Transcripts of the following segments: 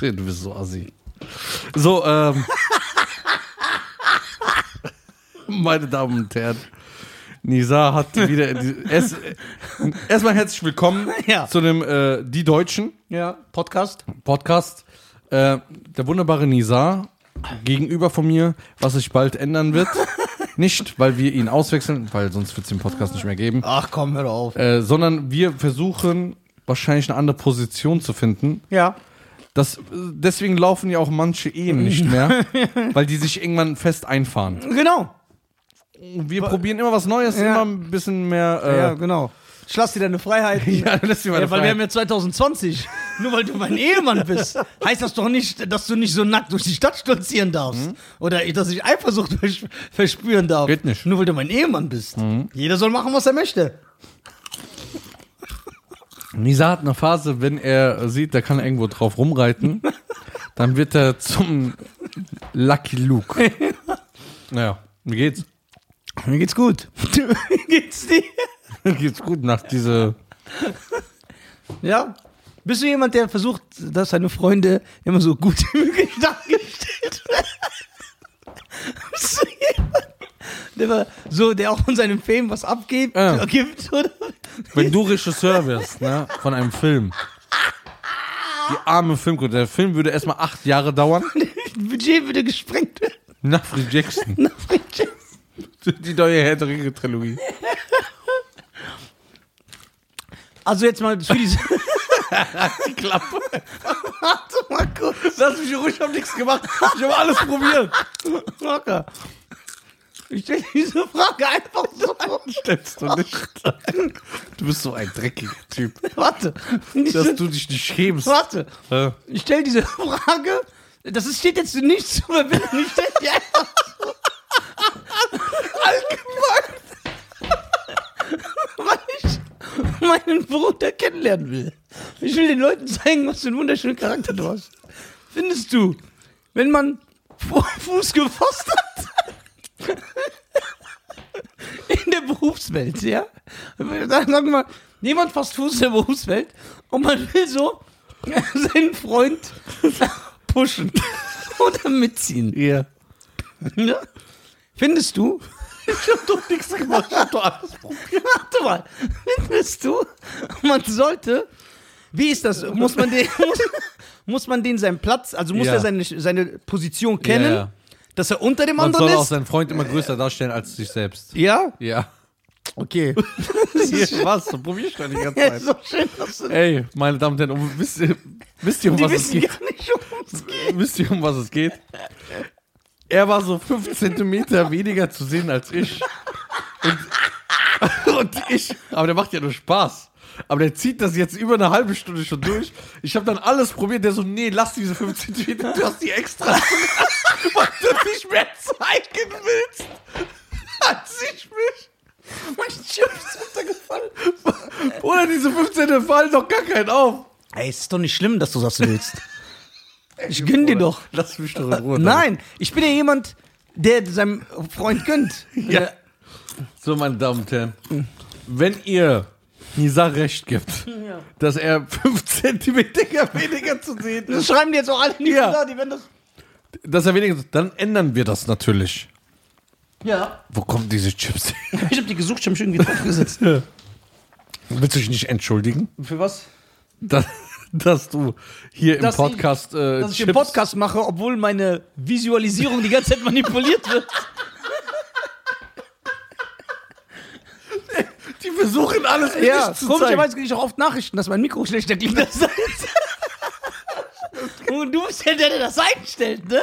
du bist so assi. So, ähm. Meine Damen und Herren. Nisa hat wieder. Erst, erstmal herzlich willkommen Ja. zu dem äh, Die Deutschen Ja, Podcast. Podcast. Äh, der wunderbare Nisa gegenüber von mir, was sich bald ändern wird. Nicht, weil wir ihn auswechseln, weil sonst wird es den Podcast nicht mehr geben, Ach komm, hör auf. äh, sondern wir versuchen wahrscheinlich eine andere Position zu finden. Ja. Das, deswegen laufen ja auch manche Ehen nicht mehr, weil die sich irgendwann fest einfahren. Genau. Wir probieren immer was Neues, Ja. immer ein bisschen mehr. Äh, Ja, genau. Ich lass dir deine Freiheit. ja, lass dir mal Ja, weil wir haben ja 2020. Nur weil du mein Ehemann bist, heißt das doch nicht, dass du nicht so nackt durch die Stadt stolzieren darfst. Oder dass ich Eifersucht vers verspüren darf. Geht nicht. Nur weil du mein Ehemann bist. Jeder soll machen, was er möchte. Nisa hat eine Phase, wenn er sieht, da kann er irgendwo drauf rumreiten, dann wird er zum Lucky Luke. Naja, wie geht's? Mir geht's gut. Wie geht's dir? geht's gut nach diese. Ja. Bist du jemand, der versucht, dass seine Freunde immer so gut wie möglich dargestellt werden? Bist du jemand, der war so, der auch von seinem Fame was abgibt, Ja. gibt, oder? Wenn du Regisseur wärst, ne, von einem Film. Die arme Filmcrew, der Film würde erstmal acht Jahre dauern. Budget würde gesprengt werden. Nach Free Jackson. Nach Budget. Die neue Herr der Trilogie. Also jetzt mal für diese. Die Klappe. Warte mal kurz. Lass mich ruhig, ich hab nichts gemacht. Ich habe alles probiert. Locker. Ich stelle diese Frage einfach so. Stellst du nicht. Du bist so ein dreckiger Typ. Warte. Dass du dich nicht schämst. Warte. Äh, Ich stelle diese Frage. Das steht jetzt nicht zur Verbindung. Ich stelle die einfach so. Allgemein. Weil ich meinen Bruder kennenlernen will. Ich will den Leuten zeigen, was für einen wunderschönen Charakter du hast. Findest du, wenn man Fu- Fuß gefasst hat in der Berufswelt, ja? Sagen wir mal, jemand fasst Fuß in der Berufswelt und man will so seinen Freund pushen oder mitziehen. Ja. Ja? Findest du? Ich hab doch nichts gemacht. Ich hab doch alles probiert. Warte mal. Findest du? Man sollte. Wie ist das? Muss man den, muss, muss man den seinen Platz, also muss Ja. er seine, seine Position kennen, Ja, ja. Dass er unter dem Man anderen soll auch ist? seinen Freund immer größer darstellen als sich selbst. Ja? Ja. Okay. Hier, was? Du probierst doch die ganze Ja, Zeit. ist doch schön, dass du. Ey, meine Damen und Herren, um, wisst, ihr, wisst ihr, um Die was es wissen geht? gar nicht, worum es geht. Wisst ihr, um was es geht? Er war so fünf Zentimeter weniger zu sehen als ich. Und, und ich, aber der macht ja nur Spaß. Aber der zieht das jetzt über eine halbe Stunde schon durch. Ich habe dann alles probiert. Der so, nee, lass diese fünf Zentimeter, du hast die extra, weil du nicht mehr zeigen willst. Als ich mich. Mein Chip ist runtergefallen. Oder diese 15 fallen doch gar keinen auf. Ey, es ist doch nicht schlimm, dass du das willst. Ich gönn dir doch. Lass mich doch in Ruhe. Nein, ich bin ja jemand, der seinem Freund gönnt. Ja. So, meine Damen und Herren, wenn ihr Nisa recht gibt, dass er 5 Zentimeter weniger zu sehen Das ist, schreiben die jetzt auch alle in die Ja. da, die werden das. dass er weniger, dann ändern wir das natürlich. Ja. Wo kommen diese Chips her? Ich hab die gesucht, ich hab mich irgendwie draufgesetzt. Willst du dich nicht entschuldigen, Für was? dass, dass du hier im Dass Podcast äh, Dass ich den Podcast mache, obwohl meine Visualisierung die ganze Zeit manipuliert wird. die versuchen alles für Ja, zu zeigen. komischerweise kriege ich auch oft Nachrichten, dass mein Mikro schlechter klingt als. Und du bist ja der, der das einstellt, ne?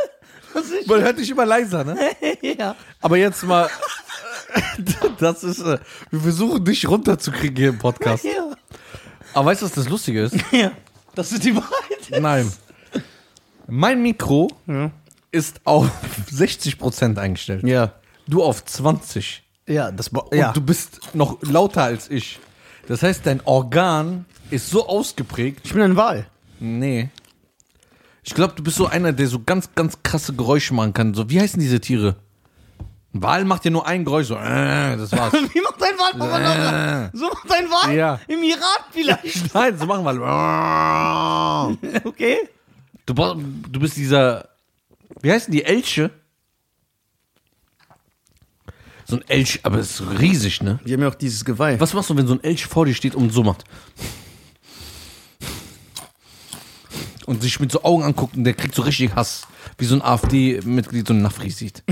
Das ist Man hört dich immer leiser, ne? ja. Aber jetzt mal, das ist, äh, wir versuchen dich runterzukriegen hier im Podcast. Ja. Aber weißt du, was das Lustige ist? ja. Das ist die Wahrheit. Nein. Mein Mikro ist auf 60% eingestellt. Ja. Du auf 20. Ja, das Und ja. du bist noch lauter als ich. Das heißt, dein Organ ist so ausgeprägt. ich bin ein Wal. Nee. Ich glaube, du bist so einer, der so ganz, ganz krasse Geräusche machen kann. So, wie heißen diese Tiere? Ein Wal macht ja nur ein Geräusch, so, äh, das war's. Wie macht ein Wal? Papa? So macht ein Wal? Ja. Im Iran vielleicht. Nein, so machen Wal. Okay. Du, du bist dieser, wie heißen die, Elche? So ein Elch, aber es ist riesig, ne? Die haben ja auch dieses Geweih. Was machst du, wenn so ein Elch vor dir steht und so macht? Und sich mit so Augen anguckt und der kriegt so richtig Hass. Wie so ein AfD-Mitglied so ein Nafri sieht.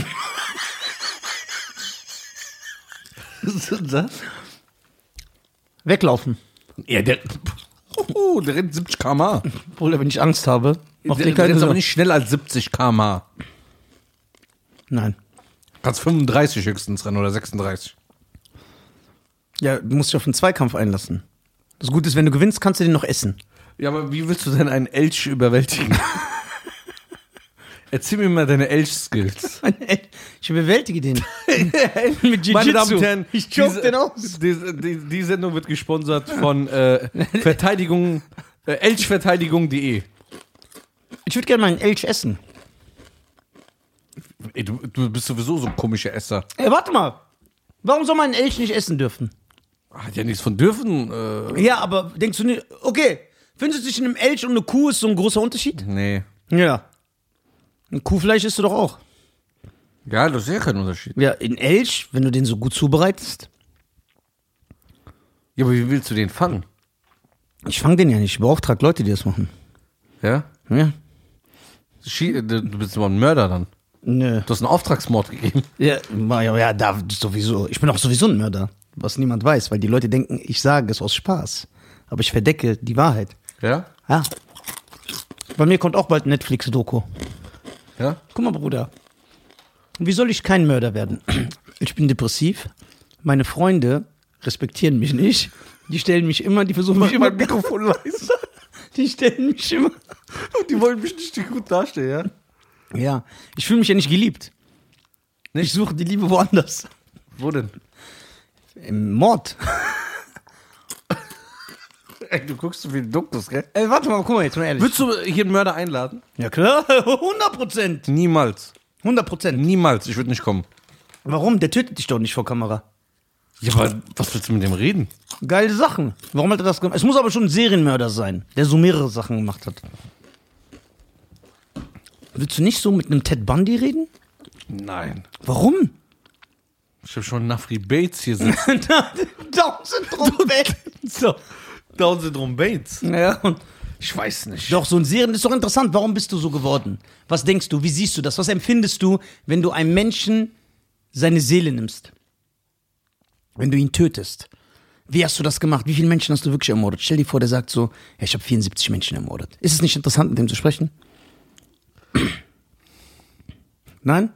Weglaufen. ja, der, oh, der rennt 70 km/h. Bruder, wenn ich Angst habe, macht Der, der rennt aber nicht schneller als 70 km/h. Nein. Kannst 35 höchstens rennen oder 36. Ja, du musst dich auf einen Zweikampf einlassen. Das Gute ist, wenn du gewinnst, kannst du den noch essen. Ja, aber wie willst du denn einen Elch überwältigen? Erzähl mir mal deine Elch-Skills. Ich überwältige den. Mit Meine Damen und Herren, Ich choke diese- den aus. Die, die, die Sendung wird gesponsert von äh, Verteidigung, äh, Elchverteidigung.de. Ich würde gerne mal einen Elch essen. Ey, du, du bist sowieso so ein komischer Esser. Ey, warte mal. Warum soll man einen Elch nicht essen dürfen? Hat ja nichts von dürfen. Äh, Ja, aber denkst du nicht, okay, findest du zwischen einem Elch und einer Kuh ist so ein großer Unterschied? nee. Ja. Ein Kuhfleisch isst du doch auch. Ja, das ist ja kein Unterschied. Ja, in Elch, wenn du den so gut zubereitest. Ja, aber wie willst du den fangen? Ich fange den ja nicht. Ich beauftrage Leute, die das machen. Ja? Ja. Schie- du bist immer ein Mörder dann. Nö. Du hast einen Auftragsmord gegeben. Ja, ja, ja, da sowieso. Ich bin auch sowieso ein Mörder. Was niemand weiß, weil die Leute denken, ich sage es aus Spaß. Aber ich verdecke die Wahrheit. Ja? Ja. Bei mir kommt auch bald Netflix-Doku. Ja? Guck mal, Bruder. Wie soll ich kein Mörder werden? Ich bin depressiv. Meine Freunde respektieren mich nicht. Die stellen mich immer, die versuchen mich immer. Mikrofon leise. Die stellen mich immer. Die wollen mich nicht gut darstellen, ja? Ja, ich fühle mich ja nicht geliebt. Ich suche die Liebe woanders. Wo denn? Im Mord. Ey, du guckst so viele Dokus, gell? Ey, warte mal, guck mal jetzt mal ehrlich. Würdest du hier einen Mörder einladen? Ja klar, 100 Prozent. Niemals. 100 Prozent. Niemals. Ich würde nicht kommen. Warum? Der tötet dich doch nicht vor Kamera. Ja, aber was willst du mit dem reden? Geile Sachen. Warum hat er das gemacht? Es muss aber schon ein Serienmörder sein, der so mehrere Sachen gemacht hat. Willst du nicht so mit einem Ted Bundy reden? Nein. Warum? Ich habe schon Nafri Bates hier sitzen. Down-Syndrom so. Down-Syndrom Bates. Ja, und Ich weiß nicht. doch, so ein Serien ist doch interessant. Warum bist du so geworden? Was denkst du? Wie siehst du das? Was empfindest du, wenn du einem Menschen seine Seele nimmst? Wenn du ihn tötest? Wie hast du das gemacht? Wie viele Menschen hast du wirklich ermordet? Stell dir vor, der sagt so, ja, ich habe 74 Menschen ermordet. Ist es nicht interessant, mit dem zu sprechen? Nein?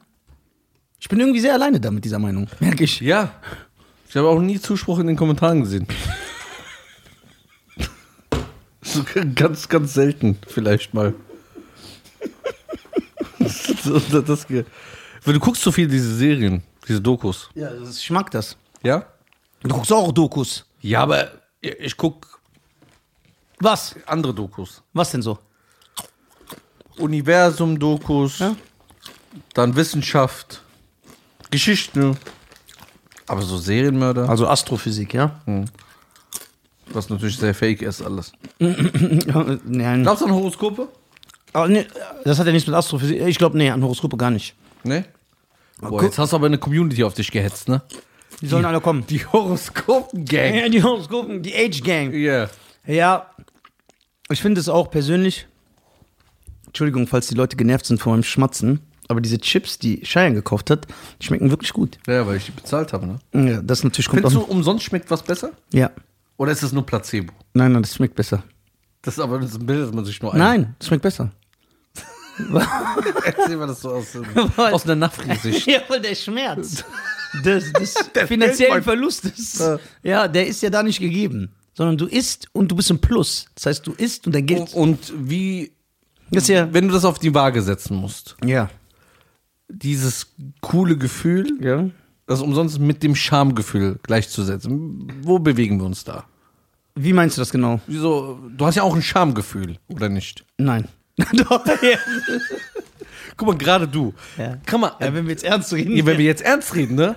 Ich bin irgendwie sehr alleine da mit dieser Meinung, merke ich. Ja. Ich habe auch nie Zuspruch in den Kommentaren gesehen. so ganz, ganz selten, vielleicht mal. das, das, du guckst so viel diese Serien, diese Dokus. Ja, ist, ich mag das. Ja? Du guckst auch Dokus. Ja, aber ich guck Was? andere Dokus. Was denn so? Universum-Dokus, Ja. dann Wissenschaft, Geschichte. Aber so Serienmörder, Also Astrophysik, ja? was natürlich sehr fake ist alles. Nein. Glaubst du an Horoskope? Aber nee, das hat ja nichts mit Astrophysik. Ich glaube, nee, an Horoskope gar nicht. Ne? Boah, jetzt hast du aber eine Community auf dich gehetzt, ne? Die sollen alle kommen. Die Horoskopen-Gang. Ja, die Horoskopen, die Age Gang. Ja. Ja, ich finde es auch persönlich. Entschuldigung, falls die Leute genervt sind von meinem Schmatzen. Aber diese Chips, die Cheyenne gekauft hat, die schmecken wirklich gut. Ja, weil ich die bezahlt habe, ne? Ja, das natürlich kommt Findest du, umsonst schmeckt was besser? Ja. Oder ist es nur Placebo? Nein, nein, das schmeckt besser. Das ist aber das ist ein Bild, das man sich nur ein. Nein, das schmeckt besser. Erzähl mal das so aus, aus einer Nafri-Sicht. Ja, weil der Schmerz des, des Der finanziellen. Verlustes, Ja. der ist ja da nicht gegeben. Sondern du isst und du bist im Plus. Das heißt, du isst und dein Geld. Und wie, Das ist ja. wenn du das auf die Waage setzen musst, Ja. dieses coole Gefühl, Ja. das umsonst mit dem Schamgefühl gleichzusetzen, wo bewegen wir uns da? Wie meinst du das genau? Wieso, du hast ja auch ein Schamgefühl, oder nicht? Nein. Doch, ja. Guck mal, gerade du. Ja. Kann man, Ja, wenn wir jetzt ernst reden. Ja, wenn wir jetzt ernst reden, ne?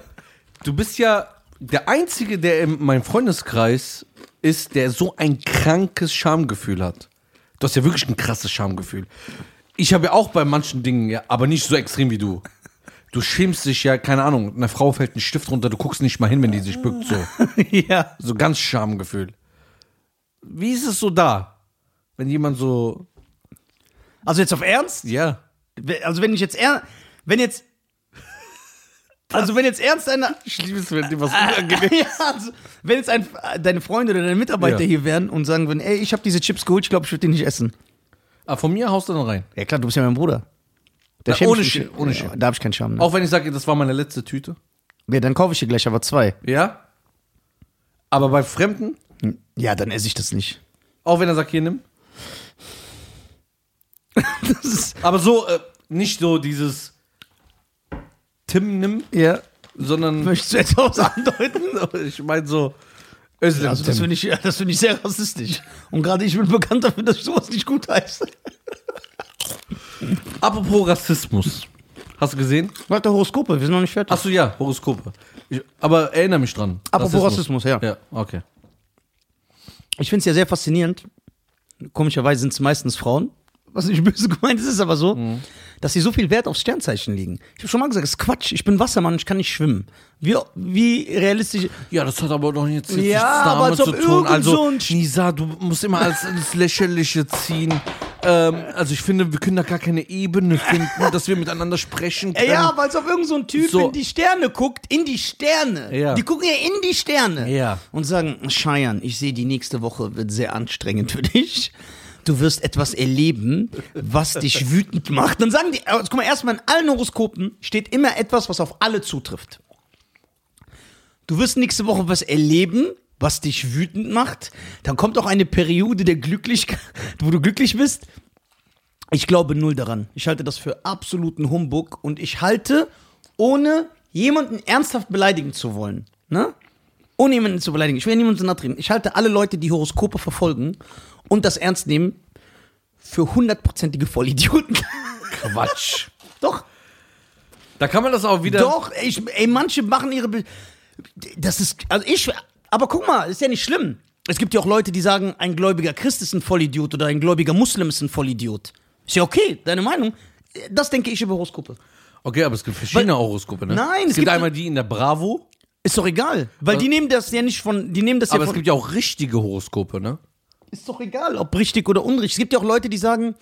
Du bist ja der Einzige, der in meinem Freundeskreis ist, der so ein krankes Schamgefühl hat. Du hast ja wirklich ein krasses Schamgefühl. Ich habe ja auch bei manchen Dingen, ja, aber nicht so extrem wie du. Du schämst dich ja, keine Ahnung, einer Frau fällt ein Stift runter, du guckst nicht mal hin, wenn die sich bückt, so. ja. So ganz Schamgefühl. Wie ist es so da? Wenn jemand so, Also jetzt auf Ernst? ja. Also wenn ich jetzt ernst, wenn jetzt, also wenn jetzt ernst einer, Ich liebe es, wenn dir was unangenehm ja, also, wenn jetzt ein, deine Freunde oder deine Mitarbeiter Ja. hier wären und sagen würden, ey, ich habe diese Chips geholt, ich glaube, ich würde die nicht essen. Ah, von mir haust du dann rein. Ja klar, du bist ja mein Bruder. Da Na, schäm ich ohne mich- Sch- ohne Scham. Ja, Da habe ich keinen Scham. Ne? Auch wenn ich sage, das war meine letzte Tüte. Ja, dann kaufe ich dir gleich aber zwei. Ja? Aber bei Fremden, Ja, dann esse ich das nicht. auch wenn er sagt, hier nimm. Das ist, Aber so, äh, nicht so dieses Tim nimm, ja. sondern Möchtest du etwas andeuten? ich meine so Özlem Also das finde ich, das finde ich sehr rassistisch. Und gerade ich bin bekannt dafür, dass ich sowas nicht gut heiße. Apropos Rassismus. Hast du gesehen? Warte, Horoskope, wir sind noch nicht fertig. Achso, ja, Horoskope. Ich, aber erinnere mich dran. Apropos Rassismus, ja. Ja, okay. Ich finde es ja sehr faszinierend. Komischerweise sind es meistens Frauen. Was nicht böse gemeint ist, ist aber so, dass sie so viel Wert aufs Sternzeichen legen. Ich habe schon mal gesagt, das ist Quatsch. Ich bin Wassermann, ich kann nicht schwimmen. Wie, wie realistisch. Ja, das hat aber doch jetzt, jetzt Ja, damit zu tun. Also, so ein Sch- Nisa, du musst immer als ins Lächerliche ziehen. Ähm, also ich finde, wir können da gar keine Ebene finden, dass wir miteinander sprechen können. Ja, aber als ob irgend so Typ So. in die Sterne guckt, in die Sterne. Ja. Die gucken ja in die Sterne. Ja. Und sagen, Scheiern, ich sehe, die nächste Woche wird sehr anstrengend für dich. Du wirst etwas erleben, was dich wütend macht. Dann sagen die, also, guck mal, erstmal in allen Horoskopen steht immer etwas, was auf alle zutrifft. Du wirst nächste Woche was erleben, was dich wütend macht. Dann kommt auch eine Periode der Glücklichkeit, wo du glücklich bist. Ich glaube null daran. Ich halte das für absoluten Humbug und ich halte, ohne jemanden ernsthaft beleidigen zu wollen, ne? Ohne jemanden zu beleidigen. Ich will niemanden zu nahe treten. Ich halte alle Leute, die Horoskope verfolgen und das ernst nehmen, für hundertprozentige Vollidioten. Quatsch. Doch, Da kann man das auch wieder. doch. Ich, ey, manche machen ihre. Be das ist. Also ich. Aber guck mal, ist ja nicht schlimm. Es gibt ja auch Leute, die sagen, ein gläubiger Christ ist ein Vollidiot oder ein gläubiger Muslim ist ein Vollidiot. Ist ja okay, deine Meinung. Das denke ich über Horoskope. Okay, aber es gibt verschiedene Horoskope, ne? Nein, es, es gibt gibt- einmal die in der Bravo, Ist doch egal. Weil die nehmen das ja nicht von. Die nehmen das ja aber es von. gibt ja auch richtige Horoskope, ne? Ist doch egal, ob richtig oder unrichtig. Es gibt ja auch Leute, die sagen,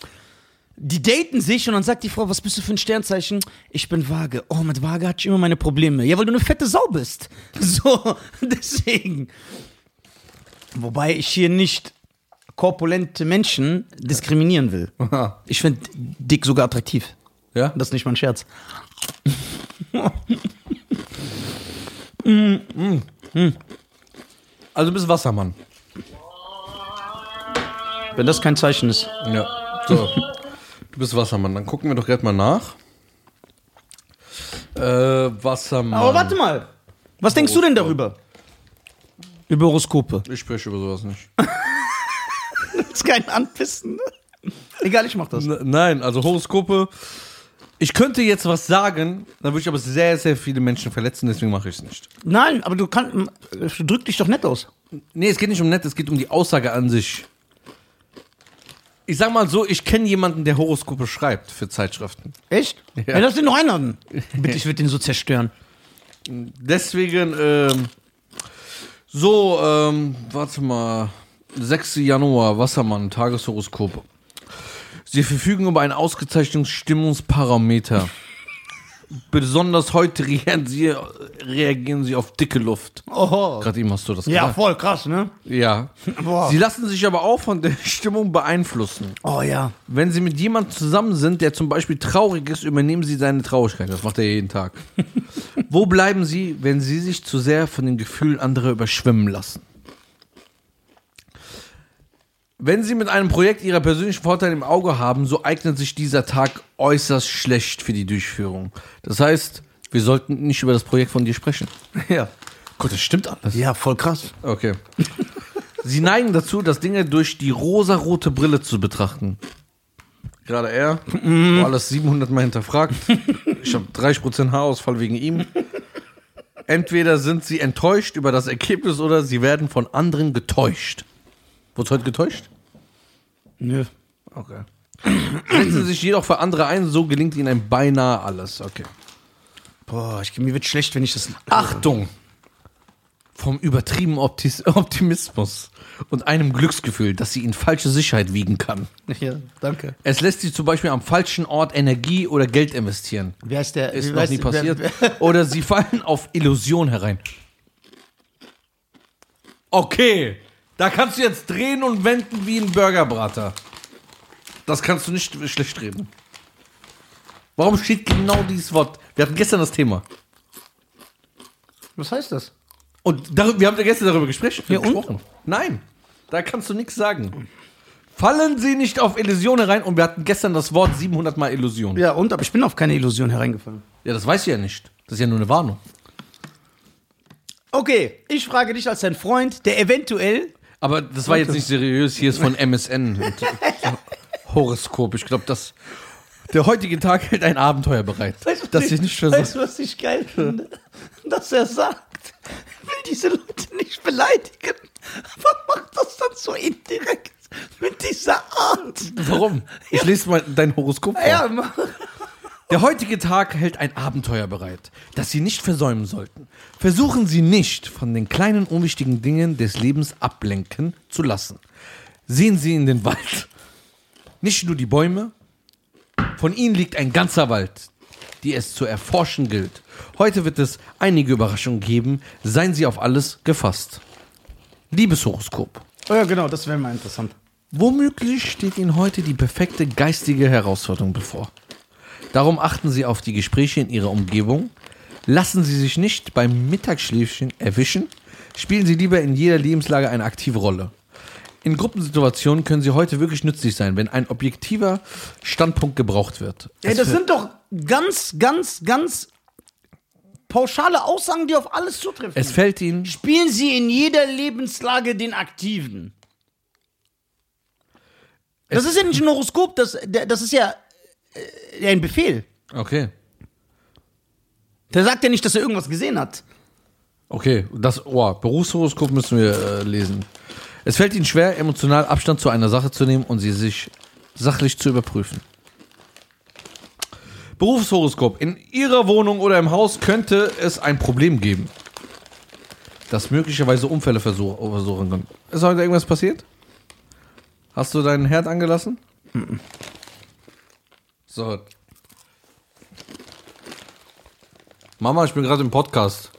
die daten sich und dann sagt die Frau, was bist du für ein Sternzeichen? Ich bin vage. Oh, mit vage hatte ich immer meine Probleme. Ja, weil du eine fette Sau bist. So, deswegen. Wobei ich hier nicht korpulente Menschen diskriminieren will. Ich finde dick sogar attraktiv. Ja? Das ist nicht mein Scherz. Also du bist Wassermann. Wenn das kein Zeichen ist. Ja. So. Du bist Wassermann. Dann gucken wir doch gerade mal nach. Äh, Wassermann. Aber warte mal. Was denkst du denn darüber? Über Horoskope. Ich spreche über sowas nicht. Das ist kein Anpissen. ne? Egal, ich mach das. N nein, also Horoskope. Ich könnte jetzt was sagen, dann würde ich aber sehr, sehr viele Menschen verletzen, deswegen mache ich es nicht. Nein, aber du kannst. Drück dich doch nett aus. Nee, es geht nicht um nett, es geht um die Aussage an sich. Ich sag mal so, ich kenne jemanden, der Horoskope schreibt für Zeitschriften. Echt? Ja, lass den noch einladen. Bitte, ich würde den so zerstören. Deswegen, ähm, so, ähm, warte mal. 6. Januar, Wassermann, Tageshoroskop. Sie verfügen über einen ausgezeichneten Stimmungsparameter. Besonders heute reagieren sie, reagieren sie auf dicke Luft. Oho. Gerade eben hast du das Ja, gesagt. voll krass, ne? Ja. Boah. Sie lassen sich aber auch von der Stimmung beeinflussen. Oh ja. Wenn Sie mit jemandem zusammen sind, der zum Beispiel traurig ist, übernehmen Sie seine Traurigkeit. Das macht er jeden Tag. Wo bleiben Sie, wenn Sie sich zu sehr von den Gefühlen anderer überschwimmen lassen? Wenn Sie mit einem Projekt Ihrer persönlichen Vorteile im Auge haben, so eignet sich dieser Tag äußerst schlecht für die Durchführung. Das heißt, wir sollten nicht über das Projekt von dir sprechen. Ja. Gott, das stimmt alles. Ja, voll krass. Okay. Sie neigen dazu, das Dinge durch die rosarote Brille zu betrachten. Gerade er. War alles 700 Mal hinterfragt. Ich habe 30% Haarausfall wegen ihm. Entweder sind sie enttäuscht über das Ergebnis oder sie werden von anderen getäuscht. Wurdest du heute getäuscht? Nö. Okay. Setzen sie sich jedoch für andere ein, so gelingt ihnen ein beinahe alles. Okay. Boah, ich, mir wird schlecht, wenn ich das. Achtung! Vom übertriebenen Optis Optimismus und einem Glücksgefühl, das sie in falsche Sicherheit wiegen kann. Ja, danke. Es lässt sie zum Beispiel am falschen Ort Energie oder Geld investieren. Wer ist der? Ist noch nie du, wer- passiert. wer- Oder sie fallen auf Illusion herein. Okay, da kannst du jetzt drehen und wenden wie ein Burgerbrater. Das kannst du nicht schlecht reden. Warum steht genau dieses Wort? Wir hatten gestern das Thema. Was heißt das? Und darüber, wir haben ja gestern darüber gespräch, Ja, und? gesprochen. Nein, da kannst du nichts sagen. Fallen sie nicht auf Illusion herein und wir hatten gestern das Wort 700 Mal Illusion. Ja, Ja, und? Aber ich bin auf keine Illusion hereingefallen. das weiß ich ja nicht. Das ist ja nur eine Warnung. Okay, ich frage dich als dein Freund, der eventuell. Aber das war jetzt nicht seriös. Hier ist von MSN. Und Horoskop. Ich glaube, dass der heutige Tag hält ein Abenteuer bereit. das ich nicht Weißt du, was ich geil finde? Dass er sagt, er will diese Leute nicht beleidigen. Aber macht das dann so indirekt mit dieser Art. Warum? Ich lese mal dein Horoskop vor. Ja, mach. Der heutige Tag hält ein Abenteuer bereit, das Sie nicht versäumen sollten. Versuchen Sie nicht, von den kleinen unwichtigen Dingen des Lebens ablenken zu lassen. Sehen Sie in den Wald. Nicht nur die Bäume. Von ihnen liegt ein ganzer Wald, die es zu erforschen gilt. Heute wird es einige Überraschungen geben. Seien Sie auf alles gefasst. Liebeshoroskop. Oh ja, genau, das wäre mal interessant. Womöglich steht Ihnen heute die perfekte geistige Herausforderung bevor. Darum achten Sie auf die Gespräche in Ihrer Umgebung. Lassen Sie sich nicht beim Mittagsschläfchen erwischen. Spielen Sie lieber in jeder Lebenslage eine aktive Rolle. In Gruppensituationen können Sie heute wirklich nützlich sein, wenn ein objektiver Standpunkt gebraucht wird. Ey, das sind doch ganz, ganz, ganz pauschale Aussagen, die auf alles zutreffen. es fällt Ihnen Spielen Sie in jeder Lebenslage den Aktiven. Das ist ja nicht ein Horoskop, das, das ist ja ein Befehl. Okay. Der sagt ja nicht, dass er irgendwas gesehen hat. Okay, das oh, Berufshoroskop müssen wir äh, lesen. Es fällt Ihnen schwer, emotional Abstand zu einer Sache zu nehmen und sie sich sachlich zu überprüfen. Berufshoroskop. In Ihrer Wohnung oder im Haus könnte es ein Problem geben, das möglicherweise Unfälle versuch- versuchen kann. Ist heute irgendwas passiert? Hast du deinen Herd angelassen? So. Mama, ich bin gerade im Podcast.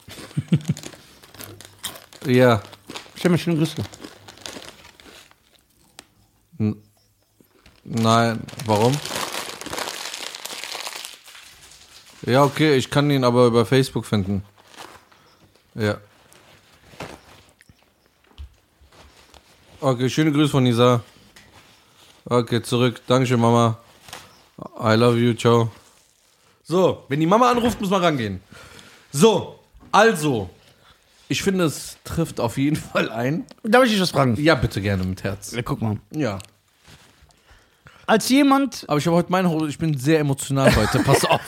ja. Stell mir schöne Grüße. Nein, warum? Ja, okay, ich kann ihn aber über Facebook finden. Ja. Okay, schöne Grüße von Nisa. Okay, zurück. Dankeschön, Mama. I love you, ciao. So, wenn die Mama anruft, muss man rangehen. So, also, ich finde, es trifft auf jeden Fall ein. Darf ich dich was fragen? Ja, bitte gerne mit Herz. Ja, guck mal. Ja. Als jemand, Aber ich habe heute meine Hose, ich bin sehr emotional heute, pass auf.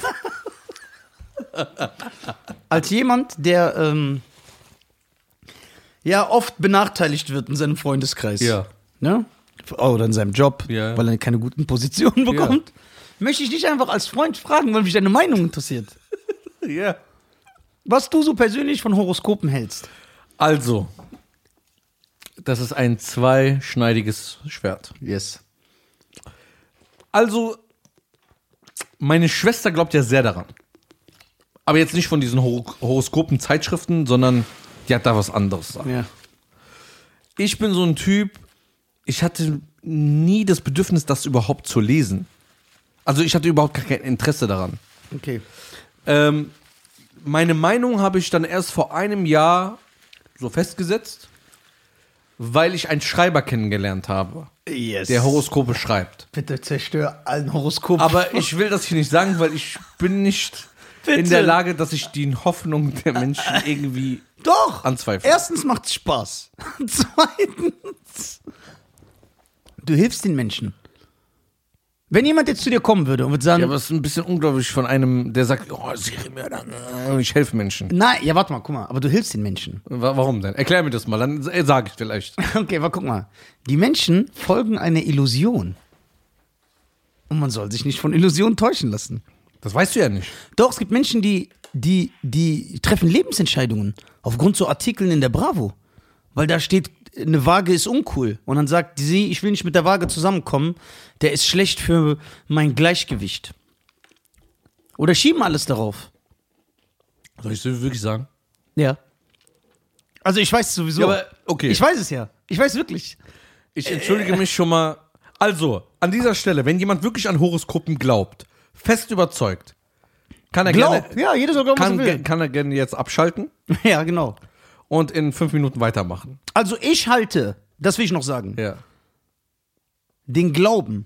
als jemand, der ähm, ja oft benachteiligt wird in seinem Freundeskreis. Ja. Ne? Oder in seinem Job, Ja. weil er keine guten Positionen bekommt. Möchte ich dich einfach als Freund fragen, weil mich deine Meinung interessiert. Ja. Was du so persönlich von Horoskopen hältst. Also, das ist ein zweischneidiges Schwert. Yes. Also, meine Schwester glaubt ja sehr daran. Aber jetzt nicht von diesen Hor Horoskopen, Zeitschriften, sondern die hat da was anderes. Ja. Ich bin so ein Typ, ich hatte nie das Bedürfnis, das überhaupt zu lesen. Also ich hatte überhaupt kein Interesse daran. Okay. Ähm, meine Meinung habe ich dann erst vor einem Jahr so festgesetzt, weil ich einen Schreiber kennengelernt habe, Yes. der Horoskope schreibt. Bitte zerstör allen Horoskop. Aber ich will das hier nicht sagen, weil ich bin nicht in Bitte. der Lage, dass ich die Hoffnung der Menschen irgendwie Doch. anzweifle. Erstens macht's Spaß. Zweitens, du hilfst den Menschen. Wenn jemand jetzt zu dir kommen würde und würde sagen, Ja, aber es ist ein bisschen unglaublich von einem, der sagt, oh, äh, ich helfe Menschen. nein, ja, warte mal, guck mal, aber du hilfst den Menschen. Wa- Warum denn? Erklär mir das mal, dann sage ich vielleicht. Okay, aber guck mal. Die Menschen folgen einer Illusion. Und man soll sich nicht von Illusionen täuschen lassen. Das weißt du ja nicht. Doch, es gibt Menschen, die, die, die treffen Lebensentscheidungen aufgrund so Artikeln in der Bravo. Weil da steht, eine Waage ist uncool. Und dann sagt sie, ich will nicht mit der Waage zusammenkommen, der ist schlecht für mein Gleichgewicht. Oder schieben alles darauf. Soll ich so wirklich sagen? Ja. Also ich weiß es sowieso. Ja, aber okay. Ich weiß es ja. Ich weiß wirklich. Ich entschuldige mich schon mal. Also, an dieser Stelle, wenn jemand wirklich an Horoskopen glaubt, fest überzeugt, kann er Glaub. gerne, Ja, jeder soll glauben, was kann, er kann er gerne jetzt abschalten Ja, genau. Und in fünf Minuten weitermachen. Also ich halte, das will ich noch sagen, Ja. den Glauben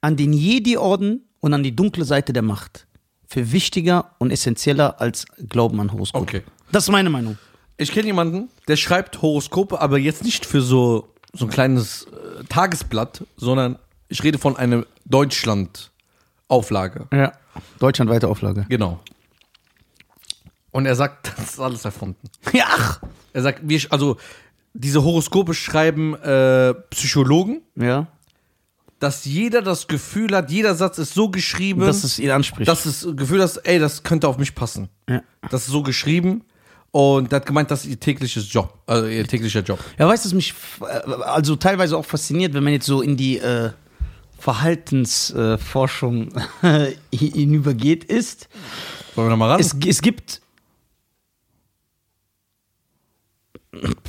an den Jedi-Orden und an die dunkle Seite der Macht für wichtiger und essentieller als Glauben an Horoskope. Okay. Das ist meine Meinung. Ich kenne jemanden, der schreibt Horoskope, aber jetzt nicht für so, so ein kleines äh, Tagesblatt, sondern ich rede von einer Deutschland-Auflage. Ja. Deutschlandweite Auflage. Genau. Und er sagt, das ist alles erfunden. Ja, ach. Er sagt, wir, also diese Horoskope schreiben äh, Psychologen, Ja. dass jeder das Gefühl hat, jeder Satz ist so geschrieben, Dass es ihn anspricht. dass das Gefühl hast, ey, das könnte auf mich passen. ja. Das ist so geschrieben. Und er hat gemeint, das ist ihr tägliches Job, also ihr täglicher Job. Ja, weißt du, was mich äh, also teilweise auch fasziniert, wenn man jetzt so in die äh, Verhaltensforschung äh, hinübergeht, ist, Wollen wir da mal ran? es, es gibt.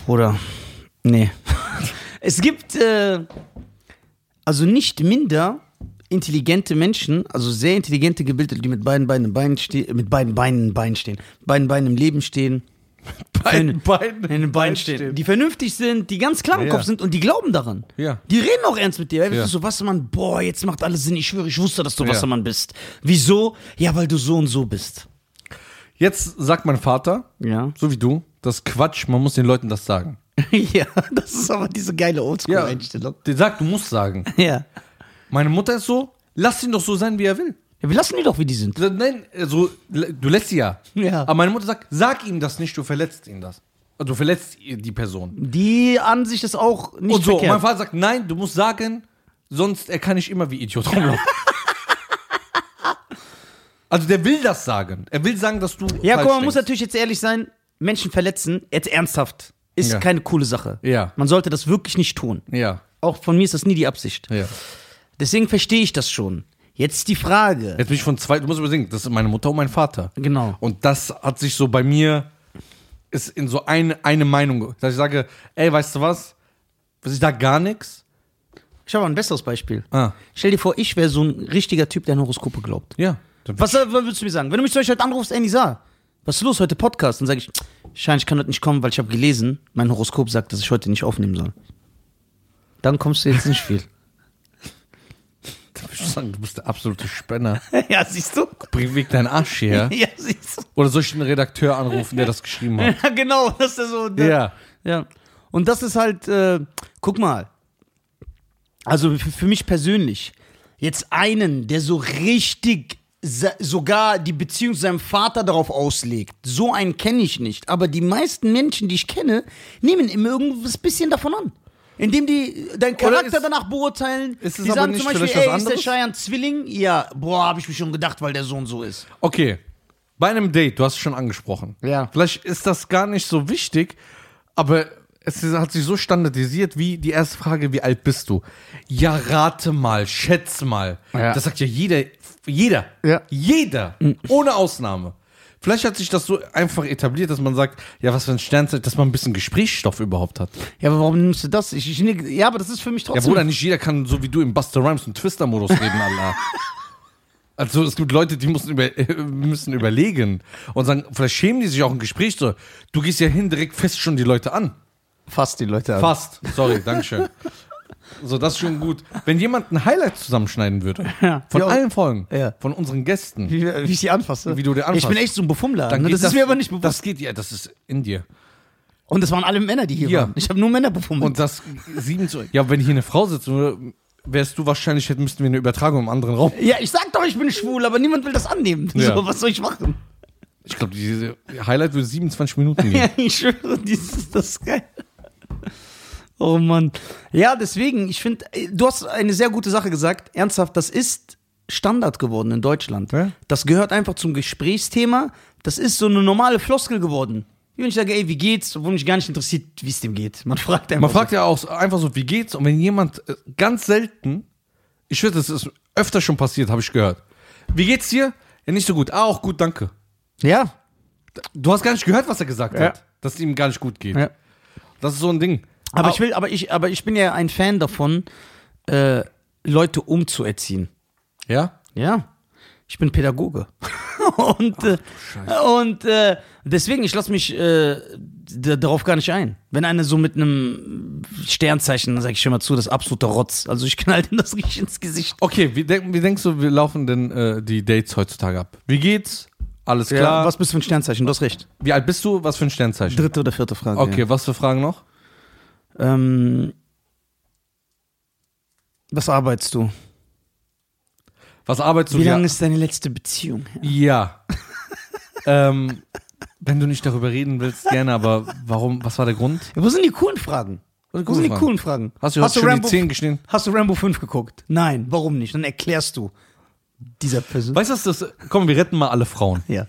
Bruder, nee. es gibt äh, also nicht minder intelligente Menschen, also sehr intelligente Gebildete, die mit beiden Beinen im Bein stehen, mit beiden Beinen im Bein stehen, beiden Beinen im Leben stehen, beiden, beiden, in den Beinen stehen, die vernünftig sind, die ganz klar im Ja. Kopf sind und die glauben daran. Ja. Die reden auch ernst mit dir. Ja. Ja. So, Wassermann, boah, jetzt macht alles Sinn. Ich schwöre, ich wusste, dass du Ja. Wassermann bist. Wieso? Ja, weil du so und so bist. Jetzt sagt mein Vater, Ja. so wie du, das ist Quatsch, man muss den Leuten das sagen. ja, das ist aber diese geile Oldschool-Einstellung. Der sagt, du musst sagen. Ja. Meine Mutter ist so, lass ihn doch so sein, wie er will. ja. Wir lassen die doch, wie die sind. Nein, also, du lässt sie ja. Ja. Aber meine Mutter sagt, sag ihm das nicht, du verletzt ihn das. Also, Du verletzt die Person. Die Ansicht ist auch nicht Und so, und mein verkehrt. Vater sagt, nein, du musst sagen, sonst er kann ich immer wie Idiot rumlaufen. also der will das sagen. Er will sagen, dass du. Ja, guck mal, man muss natürlich jetzt ehrlich sein. Menschen verletzen, jetzt ernsthaft, ist Ja. keine coole Sache. Ja. Man sollte das wirklich nicht tun. Ja, Auch von mir ist das nie die Absicht. ja. Deswegen verstehe ich das schon. Jetzt die Frage. Jetzt bin ich von zwei, du musst überlegen, das ist meine Mutter und mein Vater. Genau. Und das hat sich so bei mir, ist in so eine, eine Meinung, dass ich sage, ey, weißt du was? Was ich da gar nichts? Ich habe ein besseres Beispiel. Ah, Stell dir vor, ich wäre so ein richtiger Typ, der an Horoskope glaubt. ja. Was, äh, was würdest du mir sagen? Wenn du mich zum Beispiel heute anrufst, ey, Nisa, was ist los heute Podcast? Dann sage ich, Schein, ich kann heute nicht kommen, weil ich habe gelesen, mein Horoskop sagt, dass ich heute nicht aufnehmen soll. Dann kommst du jetzt nicht viel. Da würde ich sagen, du bist der absolute Spinner. ja, siehst du? Bring weg deinen Arsch her. Ja, siehst du? Oder soll ich den Redakteur anrufen, der das geschrieben hat? Ja, genau, das ist ja so. Der, Ja. Ja. Und das ist halt, äh, guck mal, also für, für mich persönlich, jetzt einen, der so richtig sogar die Beziehung zu seinem Vater darauf auslegt, so einen kenne ich nicht. Aber die meisten Menschen, die ich kenne, nehmen immer irgendwas bisschen davon an. Indem die deinen Charakter ist- danach beurteilen. ist es die sagen nicht zum Beispiel, ey, ist der anderes? Scheiern Zwilling? Ja, boah, habe ich mir schon gedacht, weil der Sohn so ist. Okay. Bei einem Date, du hast es schon angesprochen. Ja. Vielleicht ist das gar nicht so wichtig, aber es hat sich so standardisiert wie die erste Frage, wie alt bist du? Ja, rate mal, schätz mal. Ja. Das sagt ja jeder, jeder, Ja. jeder, ohne Ausnahme. Vielleicht hat sich das so einfach etabliert, dass man sagt, ja, was für ein Sternzeit, dass man ein bisschen Gesprächsstoff überhaupt hat. Ja, aber warum nimmst du das? Ich, ich, ja, aber das ist für mich Ja, trotzdem. Bruder, nicht jeder kann so wie du im Buster Rhymes und Twister-Modus reden, Allah. Also es gibt Leute, die müssen, über, müssen überlegen und sagen, vielleicht schämen die sich auch im Gespräch so. Du gehst ja hin, direkt fest schon die Leute an. Fast die Leute an. Fast. Sorry, Dankeschön. So, das ist schon gut. Wenn jemand ein Highlight zusammenschneiden würde, Ja. von Ja. allen Folgen, Ja. von unseren Gästen, Wie, wie ich sie anfasse. Wie du die anfasst. Ich bin echt so ein Befummler. dann Ne? geht Das ist mir aber nicht bewusst. Das geht, ja, das ist in dir. Und das waren alle Männer, die hier Ja. waren. Ich habe nur Männer befummelt. Und das sieben zu, ja, wenn hier eine Frau sitzt, wärst du wahrscheinlich, hätten müssten wir eine Übertragung im anderen Raum. Ja, ich sag doch, ich bin schwul, aber niemand will das annehmen. Ja. So, was soll ich machen? Ich glaube, diese Highlight würde 27 Minuten Ja, gehen. ich schwöre, dieses, das ist geil. Oh Mann. Ja, deswegen, ich finde, du hast eine sehr gute Sache gesagt. Ernsthaft, das ist Standard geworden in Deutschland. Ja. Das gehört einfach zum Gesprächsthema. Das ist so eine normale Floskel geworden. Wenn ich sage, ey, wie geht's? Obwohl mich gar nicht interessiert, wie es dem geht. Man fragt einfach. Man fragt ja auch so- einfach so, wie geht's? Und wenn jemand äh, ganz selten, ich schwöre, das ist öfter schon passiert, habe ich gehört. Wie geht's dir? Ja, nicht so gut. Ah, auch gut, danke. so. Ja. Du hast gar nicht gehört, was er gesagt Ja. hat. Dass es ihm gar nicht gut geht. ja. Das ist so ein Ding. Aber ich will, aber ich, aber ich bin ja ein Fan davon, äh, Leute umzuerziehen. Ja? Ja, ich bin Pädagoge. und äh, und äh, deswegen, ich lasse mich äh, darauf gar nicht ein. Wenn einer so mit einem Sternzeichen, dann sage ich schon mal zu, das ist absoluter Rotz. Also ich knall ihm das richtig ins Gesicht. Okay, wie, denk, wie denkst du, wie laufen denn äh, die Dates heutzutage ab? Wie geht's? Alles klar. was bist du für ein Sternzeichen? Du hast recht. wie alt bist du? Was für ein Sternzeichen? Dritte oder vierte Frage. Okay, was für Fragen noch? Ja. Ähm, was arbeitest du? Was arbeitest du? Wie Ja- lange ist deine letzte Beziehung? Ja. ähm, wenn du nicht darüber reden willst, gerne, aber warum, was war der Grund? Ja, wo sind die coolen Fragen? Wo sind die coolen Fragen? Hast du heute schon die 10 geschnitten? Hast du Rambo 5 geguckt? Nein, warum nicht? Dann erklärst du dieser Person. Weißt du, das, komm, wir retten mal alle Frauen. Ja.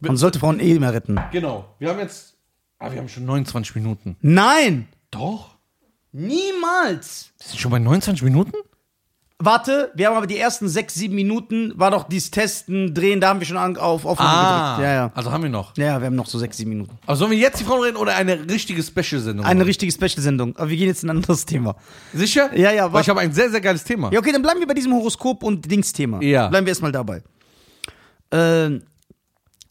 Man sollte Frauen eh immer retten. Genau. Wir haben jetzt, ah, wir haben schon 29 Minuten. Nein! Doch. Niemals! Wir sind schon bei 29 Minuten? Warte, wir haben aber die ersten sechs, sieben Minuten, war doch dieses Testen, Drehen, da haben wir schon an, auf Aufnahme gedrückt. Ja, ja. Also haben wir noch. Ja, wir haben noch so sechs, sieben Minuten. Aber sollen wir jetzt die Frauen reden oder eine richtige Special-Sendung? Eine machen? richtige Special-Sendung. Aber wir gehen jetzt in ein anderes Thema. Sicher? Ja, ja, Weil wa- ich habe ein sehr, sehr geiles Thema. Ja, okay, dann bleiben wir bei diesem Horoskop- und Dings-Thema. Ja. Bleiben wir erstmal dabei. Ähm,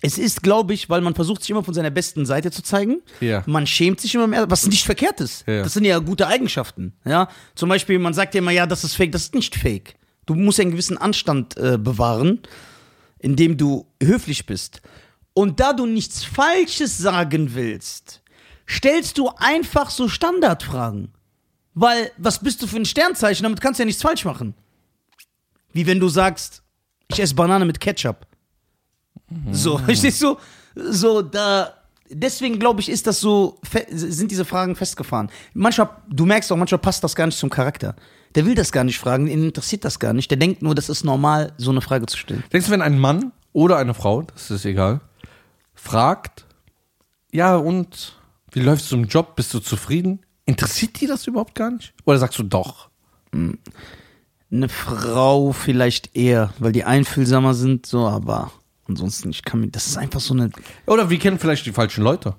es ist, glaube ich, weil man versucht, sich immer von seiner besten Seite zu zeigen. Ja. Man schämt sich immer mehr, was nicht verkehrt ist. Ja. Das sind ja gute Eigenschaften. Ja? Zum Beispiel, man sagt ja immer, ja, das ist fake. Das ist nicht fake. Du musst ja einen gewissen Anstand äh, bewahren, indem du höflich bist. Und da du nichts Falsches sagen willst, stellst du einfach so Standardfragen. Weil, was bist du für ein Sternzeichen? Damit kannst du ja nichts falsch machen. Wie wenn du sagst, ich esse Banane mit Ketchup. So, verstehst du? So, da. Deswegen glaube ich, ist das so, sind diese Fragen festgefahren. Manchmal, du merkst auch, manchmal passt das gar nicht zum Charakter. Der will das gar nicht fragen, ihn interessiert das gar nicht. Der denkt nur, das ist normal, so eine Frage zu stellen. Denkst du, wenn ein Mann oder eine Frau, das ist egal, fragt, ja und wie läufst du im Job, bist du zufrieden? Interessiert die das überhaupt gar nicht? Oder sagst du doch? Eine Frau vielleicht eher, weil die einfühlsamer sind, so, aber ansonsten, ich kann mir, das ist einfach so eine, Oder wir kennen vielleicht die falschen Leute.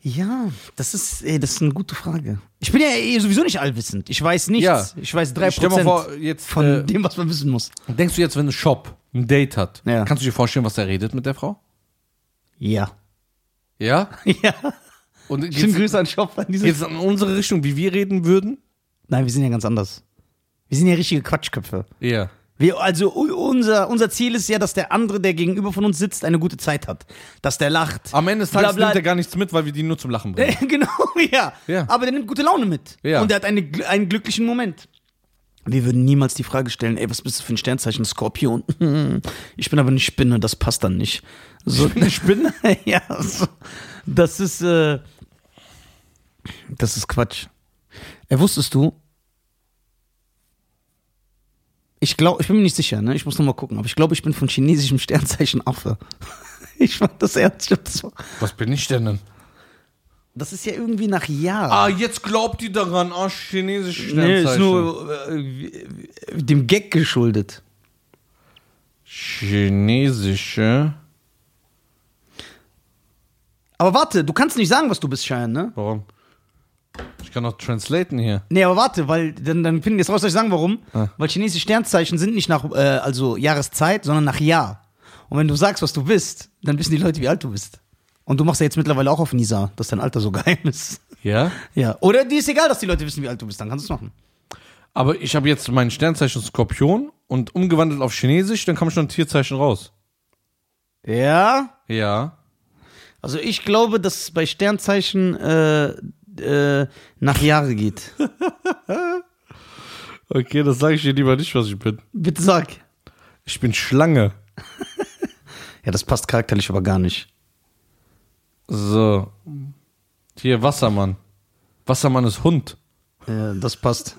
ja, das ist, ey, das ist eine gute Frage. Ich bin ja eh sowieso nicht allwissend. Ich weiß nichts. Ja. Ich weiß drei Stell mal Prozent vor, jetzt, von äh, dem, was man wissen muss. Denkst du jetzt, wenn ein Shop ein Date hat, Ja. kannst du dir vorstellen, was er redet mit der Frau? Ja. Ja? Ja. Und Schönen Grüße an Shop an diese geht's in unsere Richtung, wie wir reden würden? Nein, wir sind ja ganz anders. Wir sind ja richtige Quatschköpfe. Ja. Wir, also unser, unser Ziel ist ja, dass der andere, der gegenüber von uns sitzt, eine gute Zeit hat. Dass der lacht. Am Ende des Tages bla. nimmt er gar nichts mit, weil wir die nur zum Lachen bringen. genau, ja. Ja. Aber der nimmt gute Laune mit. Ja. Und der hat eine, einen glücklichen Moment. Wir würden niemals die Frage stellen, ey, was bist du für ein Sternzeichen? Skorpion. Ich bin aber eine Spinne, das passt dann nicht. So, eine Spinne? ja, so. das ist, äh, das ist Quatsch. Ey, wusstest du, ich glaube, ich bin mir nicht sicher, ne? Ich muss noch mal gucken, aber ich glaube, ich bin von chinesischem Sternzeichen Affe. Ich fand das ernst. Das war- Was bin ich denn denn? Das ist ja irgendwie nach Jahr. Ah, jetzt glaubt die daran. Ah, chinesische Nee, Sternzeichen. ist nur äh, dem Gag geschuldet. Chinesische. Aber warte, du kannst nicht sagen, was du bist, Cheyenne, ne? Warum? Ich kann doch translaten hier. Nee, aber warte, weil dann, dann finden es raus, soll ich sagen, warum? Ah. Weil chinesische Sternzeichen sind nicht nach äh, also Jahreszeit, sondern nach Jahr. Und wenn du sagst, was du bist, dann wissen die Leute, wie alt du bist. Und du machst ja jetzt mittlerweile auch auf Nisa, dass dein Alter so geheim ist. Ja? Ja. Oder dir ist egal, dass die Leute wissen, wie alt du bist, dann kannst du es machen. Aber ich habe jetzt mein Sternzeichen Skorpion und umgewandelt auf Chinesisch, dann kam schon ein Tierzeichen raus. Ja. Ja. Also ich glaube, dass bei Sternzeichen äh, äh, nach Jahre geht. Okay, das sage ich dir lieber nicht, was ich bin. Bitte sag. Ich bin Schlange. Ja, das passt charakterlich aber gar nicht. So. Hier, Wassermann. Wassermann ist Hund. Ja, das passt.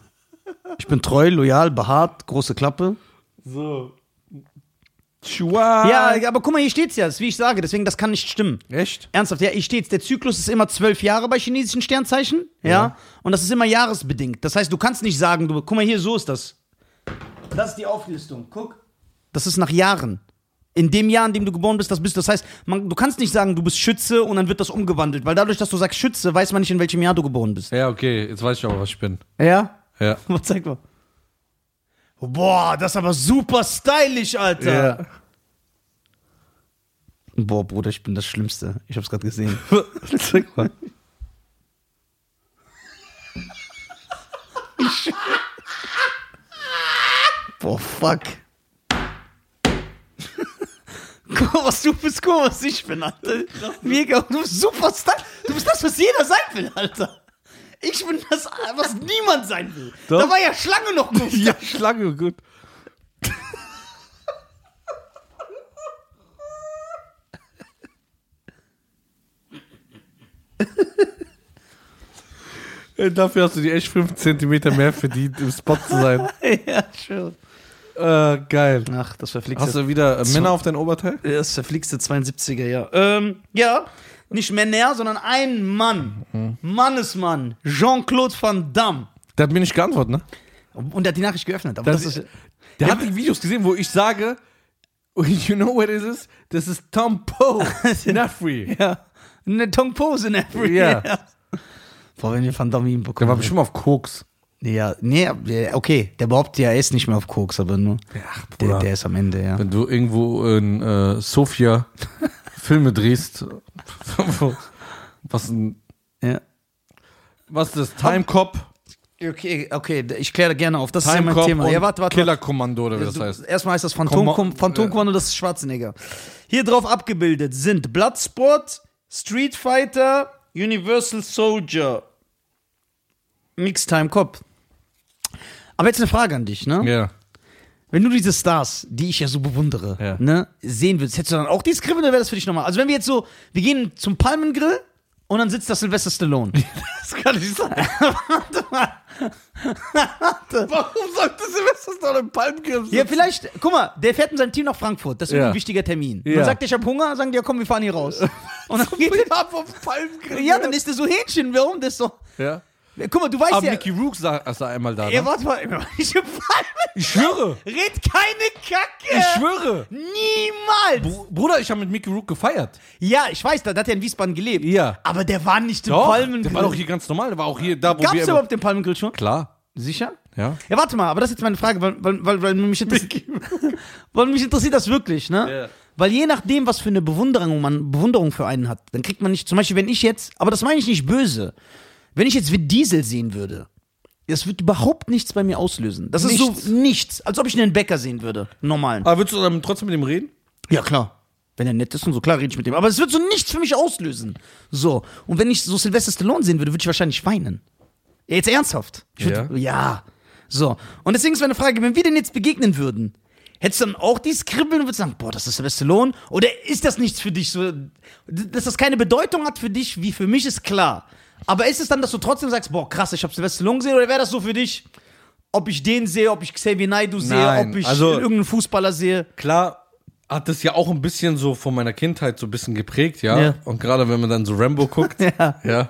Ich bin treu, loyal, behaart, große Klappe. So. Chihuahua. Ja, aber guck mal, hier steht's ja, das ist wie ich sage, deswegen das kann nicht stimmen. Echt? Ernsthaft, ja, hier steht's, der Zyklus ist immer zwölf Jahre bei chinesischen Sternzeichen, ja. Ja. und das ist immer jahresbedingt. Das heißt, du kannst nicht sagen, du, guck mal hier, so ist das. Das ist die Auflistung, guck. Das ist nach Jahren. In dem Jahr, in dem du geboren bist, das bist du. Das heißt, man, du kannst nicht sagen, du bist Schütze und dann wird das umgewandelt, weil dadurch, dass du sagst Schütze, weiß man nicht, in welchem Jahr du geboren bist. Ja, okay, jetzt weiß ich aber, was ich bin. Ja? Ja. Was zeig mal. Boah, das ist aber super stylisch, Alter. Ja. Boah, Bruder, ich bin das Schlimmste. Ich hab's gerade gesehen. Zeig mal. Boah, fuck. Guck mal, was du bist, guck mal, was ich bin, Alter. Mega, du bist super Style. Du bist das, was jeder sein will, Alter. Ich bin das, was niemand sein will. Doch. Da war ja Schlange noch gut. Ja, Schlange, gut. Ey, Dafür hast du dir echt 5 cm mehr verdient, im Spot zu sein. ja, schon. Äh, geil. Ach, das verflixte. Hast du wieder äh, Männer auf dein Oberteil? Das verflixte 72er, ja. Ähm, ja, nicht Männer, sondern ein Mann. Mannesmann. Jean-Claude Van Damme. Der hat mir nicht geantwortet, ne? Und der hat die Nachricht geöffnet. Aber Das das, ist, Der hat die Videos gesehen, wo ich sage, you know what it is? Das ist Tom Poe. Nefri. ja, eine Tongpose in every. Ja. Boah, wenn wir Van Damme ihn Der bekommen. war bestimmt auf Koks. Ja, nee, okay, der behauptet ja, er ist nicht mehr auf Koks, aber nur. der, Bruder. der ist am Ende, ja. Wenn du irgendwo in äh, Sofia Filme drehst, was ein, ja. was ist das? Time Cop? Okay, okay, ich kläre gerne auf. Das ist ja Time mein Cop Thema. Ja, warte, warte. Killer Kommando oder wie das heißt. Erstmal heißt das Phantom, Komma- Phantomkommando, das ist Schwarzenegger. Hier drauf abgebildet sind Bloodsport, Street Fighter, Universal Soldier, Mixed Time Cop. Aber jetzt eine Frage an dich, ne? Ja. Wenn du diese Stars, die ich ja so bewundere, Ja. ne, sehen würdest, hättest du dann auch die Skript oder wäre das für dich normal? Also wenn wir jetzt so, wir gehen zum Palmengrill und dann sitzt da Sylvester Stallone. Das kann nicht sein. Warum sollte Silvester noch im Palmgrill Ja, vielleicht, guck mal, der fährt mit seinem Team nach Frankfurt. Das ist Ja. ein wichtiger Termin. Ja. Dann sagt er, ich hab Hunger, sagen die, ja komm, wir fahren hier raus. Und dann geht er, ab auf Palmgrill. ja, dann ist der so Hähnchen, warum? Das ist so, Ja. Guck mal, du weißt Aber ja, Mickey Rook sah, sah einmal da. ja, Ne? warte mal, ich, Ich schwöre. red keine Kacke. Ich schwöre. Niemals. Br- Bruder, ich habe mit Mickey Rook gefeiert. Ja, ich weiß, da da hat er in Wiesbaden gelebt. Ja. Aber der war nicht im Doch, Palmengrill. der war doch hier ganz normal. Der war auch hier da, wo Gab's wir immer... überhaupt den Palmengrill schon? Klar. Sicher? Ja. Ja, warte mal, aber das ist jetzt meine Frage, weil, weil, weil, weil, mich, interessiert, weil mich interessiert das wirklich, ne? Ja. Weil je nachdem, was für eine Bewunderung man Bewunderung für einen hat, dann kriegt man nicht, zum Beispiel, wenn ich jetzt, aber das meine ich nicht böse, wenn ich jetzt Vin Diesel sehen würde, das wird überhaupt nichts bei mir auslösen. Das ist Nichts. so nichts, als ob ich einen Bäcker sehen würde, normalen. Aber würdest du dann trotzdem mit ihm reden? Ja, klar. Wenn er nett ist und so, klar rede ich mit dem. Aber es wird so nichts für mich auslösen. So. Und wenn ich so Sylvester Stallone sehen würde, würde ich wahrscheinlich weinen. Ja, jetzt ernsthaft. Ich würd, ja. ja. So. Und deswegen ist meine Frage, wenn wir denn jetzt begegnen würden, hättest du dann auch dieses Kribbeln und würdest sagen, boah, das ist Sylvester Stallone? Oder ist das nichts für dich? So, dass das keine Bedeutung hat für dich, wie für mich, ist klar. Aber ist es dann, dass du trotzdem sagst, boah, krass, ich habe Sylvester Stallone gesehen? Oder wäre das so für dich, ob ich den sehe, ob ich Xavier Naidoo sehe, Nein, ob ich also- irgendeinen Fußballer sehe? Klar hat das ja auch ein bisschen so von meiner Kindheit so ein bisschen geprägt, ja. Ja. Und gerade wenn man dann so Rambo guckt, Ja. ja.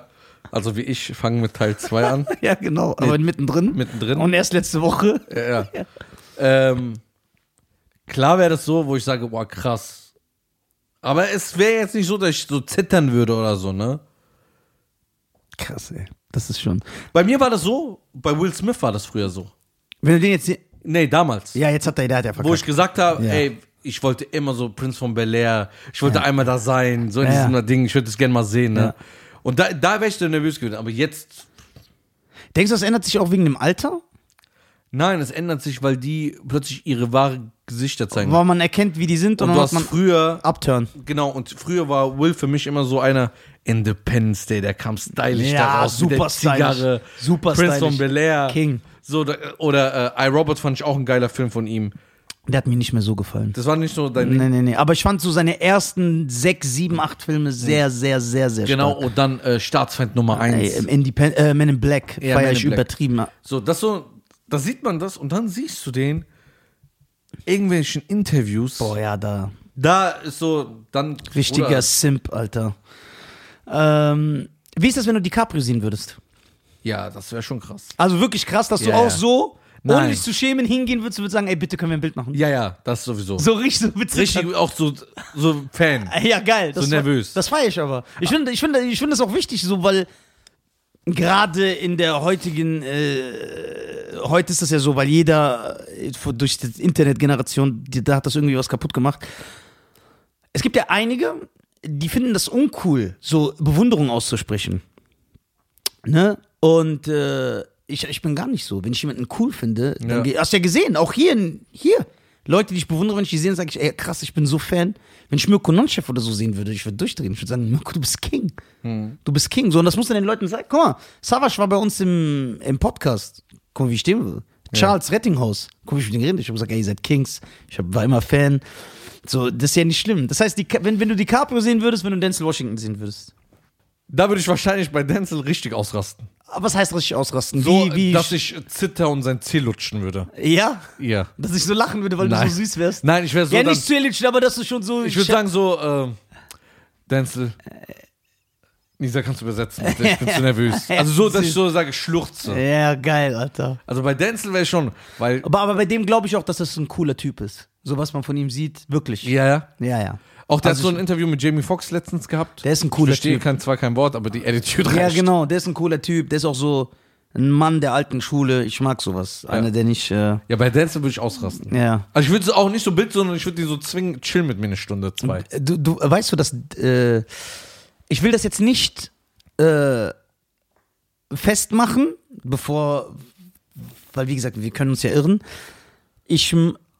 Also wie ich, fange mit Teil 2 an. Ja, genau. Aber mittendrin. mittendrin. Und erst letzte Woche. Ja, ja. Ähm, klar wäre das so, wo ich sage, boah, krass. Aber es wäre jetzt nicht so, dass ich so zittern würde oder so, ne? Krass, ey. Das ist schon. Bei mir war das so, bei Will Smith war das früher so. Wenn du den jetzt. Nee, damals. Ja, jetzt hat er, der hat ja Wo verkackt. ich gesagt habe, Ja. ey, ich wollte immer so Prince von Bel Air, ich wollte einmal da sein, so in Ja, diesem ja. Ding, ich würde das gerne mal sehen, ne? Ja. Und da, da wäre ich dann nervös gewesen, aber jetzt, Denkst du, das ändert sich auch wegen dem Alter? Nein, es ändert sich, weil die plötzlich ihre wahren Gesichter zeigen. Weil man erkennt, wie die sind und, und du hast man früher, Upturn. genau, und früher war Will für mich immer so einer Independence Day, der kam stylisch Ja, da raus, mit super der Zigarre. Super Prince stylisch. von Bel Air. King. So, oder äh, I, Robot fand ich auch ein geiler Film von ihm. Der hat mir nicht mehr so gefallen. Das war nicht so dein Nee, nee, nee. Aber ich fand so seine ersten sechs, sieben, acht Filme sehr, sehr, sehr, sehr Genau, stark. und dann äh, Staatsfeind Nummer eins. Ey, äh, Men in Black Ja, feier Men in ich Black. übertrieben. So, das so, da sieht man das und dann siehst du den irgendwelchen Interviews. Boah, ja, da. Da ist so, dann. Richtiger Bruder, Simp, Alter. Ähm, wie ist das, wenn du DiCaprio sehen würdest? Ja, das wäre schon krass. Also wirklich krass, dass du Ja, auch so, ohne Nein. dich zu schämen, hingehen würdest und würdest sagen, ey, bitte können wir ein Bild machen. Ja, ja, das sowieso. So richtig so witzig. Richtig auch so, so Fan. Ja, geil. So nervös. Das feiere ich aber. Ich finde ich finde, ich finde das auch wichtig, so, weil gerade in der heutigen, äh, heute ist das ja so, weil jeder äh, durch die Internetgeneration, da hat das irgendwie was kaputt gemacht. Es gibt ja einige, die finden das uncool, so Bewunderung auszusprechen. Ne? Und äh, ich, ich bin gar nicht so. Wenn ich jemanden cool finde, dann Ja. hast du ja gesehen, auch hier, hier. Leute, die ich bewundere, wenn ich die sehe, sage ich, ey, krass, ich bin so Fan. Wenn ich Mirko Nonchef oder so sehen würde, ich würde durchdrehen. Ich würde sagen, Mirko, du bist King. Du bist King. So, und das musst du den Leuten sagen. Guck mal, Savas war bei uns im, im Podcast. Guck mal, wie ich stehen Charles Rettinghaus. Guck mal, wie ich mit dem geredet. Ich habe gesagt, ey, ihr seid Kings. Ich hab, war immer Fan. So, das ist ja nicht schlimm. Das heißt, die, wenn, wenn du DiCaprio sehen würdest, wenn du Denzel Washington sehen würdest. Da würde ich wahrscheinlich bei Denzel richtig ausrasten. Aber was heißt richtig ausrasten? So, wie, wie dass ich zitter und sein Zeh lutschen würde. Ja? Ja. Dass ich so lachen würde, weil Nein. du so süß wärst? Nein, ich wäre so ja, dann, nicht zu Illich, aber dass du schon so. Ich würde sagen so, äh, Denzel. Nisa, kannst du übersetzen? Bitte? Ich bin zu nervös. Also so, dass ich so sage, schluchze. Ja, geil, Alter. Also bei Denzel wäre ich schon, weil. Aber, aber bei dem glaube ich auch, dass das ein cooler Typ ist. So was man von ihm sieht, wirklich. Ja, ja. ja. ja. Auch der Also hat so ein Interview mit Jamie Foxx letztens gehabt. Der ist ein cooler ich verstehe Typ. kein, zwar kein Wort, aber die Attitude Ja, reicht. genau, der ist ein cooler Typ. Der ist auch so ein Mann der alten Schule. Ich mag sowas. Einer, der nicht. Äh, Ja, bei Denzel würde ich ausrasten. ja. Also ich würde so auch nicht so Bild, sondern ich würde die so zwingen, chill mit mir eine Stunde, zwei. Du, du weißt du, dass. Äh, ich will das jetzt nicht äh, festmachen, bevor. Weil, wie gesagt, wir können uns ja irren. Ich,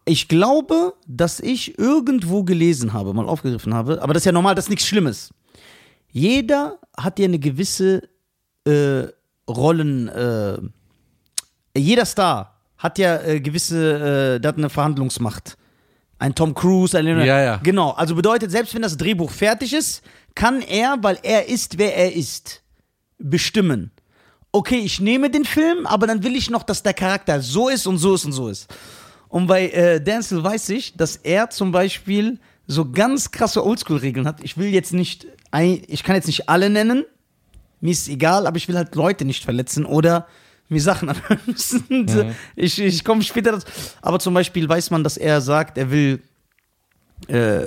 ich glaube, dass ich irgendwo gelesen habe, mal aufgegriffen habe, aber das ist ja normal, das ist nichts Schlimmes. Jeder hat ja eine gewisse äh, Rollen. Äh, jeder Star hat ja äh, gewisse, äh, der hat eine Verhandlungsmacht. Ein Tom Cruise, ein Leonardo. Ja, ja. Genau, also bedeutet, selbst wenn das Drehbuch fertig ist, kann er, weil er ist, wer er ist, bestimmen. Okay, ich nehme den Film, aber dann will ich noch, dass der Charakter so ist und so ist und so ist. Und bei äh, Denzel weiß ich, dass er zum Beispiel so ganz krasse Oldschool-Regeln hat. Ich will jetzt nicht, ein, ich kann jetzt nicht alle nennen, mir ist egal, aber ich will halt Leute nicht verletzen oder mir Sachen anhören müssen. Mhm. Ich, ich komme später dazu. Aber zum Beispiel weiß man, dass er sagt, er will, äh,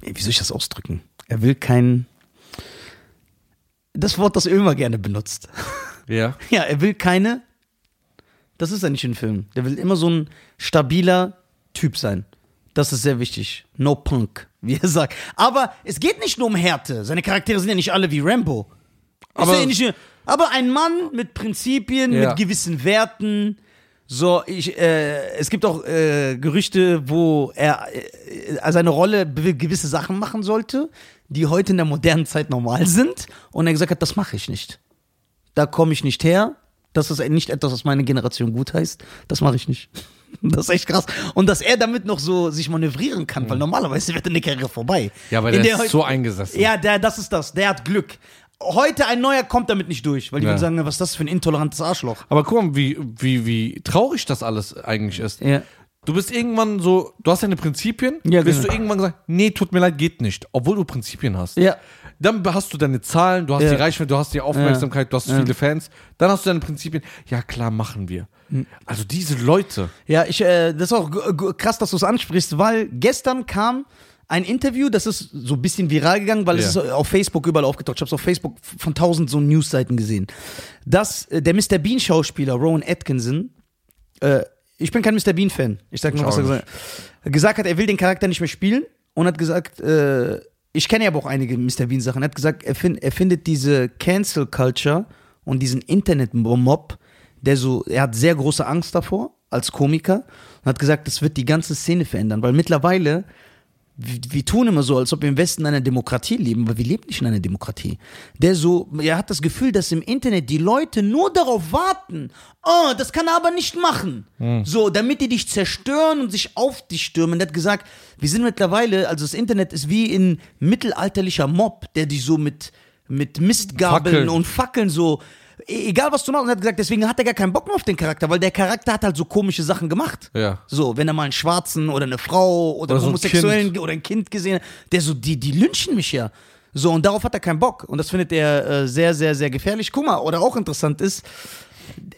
wie soll ich das ausdrücken? Er will kein, das Wort, das er immer gerne benutzt. Ja. Ja, er will keine, das ist ja nicht ein Film. Der will immer so ein stabiler Typ sein. Das ist sehr wichtig. No Punk, wie er sagt. Aber es geht nicht nur um Härte. Seine Charaktere sind ja nicht alle wie Rambo. Aber- ja nicht, aber ein Mann mit Prinzipien, Ja. mit gewissen Werten. So, ich, äh, es gibt auch äh, Gerüchte, wo er äh, seine Rolle gewisse Sachen machen sollte, die heute in der modernen Zeit normal sind. Und er gesagt hat, das mache ich nicht. Da komme ich nicht her. Das ist nicht etwas, was meine Generation gut heißt. Das mache ich nicht. Das ist echt krass. Und dass er damit noch so sich manövrieren kann, weil normalerweise wird eine Karriere vorbei. Ja, aber In der, heu- ist so eingesessen. ja, der, das ist das. Der hat Glück. Heute ein neuer kommt damit nicht durch, weil die Ja. würden sagen, was ist das für ein intolerantes Arschloch. Aber guck mal, wie, wie, wie traurig das alles eigentlich ist. Ja. Du bist irgendwann so, du hast deine Prinzipien, Ja, bist genau. du irgendwann gesagt, nee, tut mir leid, geht nicht, obwohl du Prinzipien hast. Ja. Dann hast du deine Zahlen, du hast Ja. die Reichweite, du hast die Aufmerksamkeit, du hast Ja. viele Fans. Dann hast du deine Prinzipien. Ja, klar, machen wir. Hm. Also diese Leute. Ja, ich, äh, das ist auch krass, dass du es ansprichst, weil gestern kam ein Interview, das ist so ein bisschen viral gegangen, weil es Ja. ist auf Facebook überall aufgetaucht. Ich habe es auf Facebook von tausend so Newsseiten gesehen. Dass äh, der Mr. Bean-Schauspieler Rowan Atkinson, äh, ich bin kein Mr. Bean-Fan, ich sag nur, was er gesagt hat, gesagt hat, er will den Charakter nicht mehr spielen und hat gesagt, äh, ich kenne ja aber auch einige Mr. Bean-Sachen, er hat gesagt, er, find, er findet diese Cancel-Culture und diesen Internet-Mob, der so, er hat sehr große Angst davor als Komiker und hat gesagt, das wird die ganze Szene verändern, weil mittlerweile wir, tun immer so, als ob wir im Westen in einer Demokratie leben, aber wir leben nicht in einer Demokratie. Der so, er hat das Gefühl, dass im Internet die Leute nur darauf warten, oh, das kann er aber nicht machen. So, damit die dich zerstören und sich auf dich stürmen. Der hat gesagt, wir sind mittlerweile, also das Internet ist wie ein mittelalterlicher Mob, der dich so mit, mit Mistgabeln Fackeln. und Fackeln so, egal was du machst, und er hat gesagt, deswegen hat er gar keinen Bock mehr auf den Charakter, weil der Charakter hat halt so komische Sachen gemacht. Ja. So, wenn er mal einen Schwarzen oder eine Frau oder, Oder so ein Homosexuellen Kind. oder ein Kind gesehen hat, der so, die, die lynchen mich ja. So, und darauf hat er keinen Bock. Und das findet er äh, sehr, sehr, sehr gefährlich. Guck mal, oder auch interessant ist,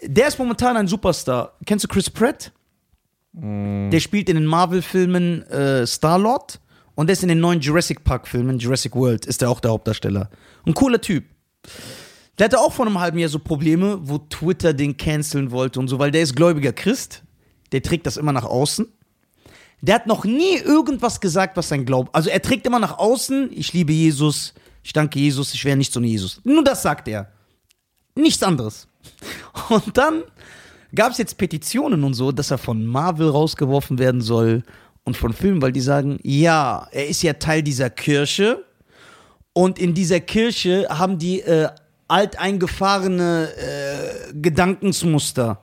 der ist momentan ein Superstar. Kennst du Chris Pratt? Der spielt in den Marvel-Filmen äh, Star-Lord und der ist in den neuen Jurassic Park-Filmen, Jurassic World, ist der auch der Hauptdarsteller. Ein cooler Typ. Der hatte auch vor einem halben Jahr so Probleme, wo Twitter den canceln wollte und so, weil der ist gläubiger Christ. Der trägt das immer nach außen. Der hat noch nie irgendwas gesagt, was sein Glaube. Also er trägt immer nach außen, ich liebe Jesus, ich danke Jesus, ich wäre nichts ohne Jesus. Nur das sagt er. Nichts anderes. Und dann gab es jetzt Petitionen und so, dass er von Marvel rausgeworfen werden soll und von Filmen, weil die sagen, ja, er ist ja Teil dieser Kirche und in dieser Kirche haben die äh, alteingefahrene äh, Gedankensmuster.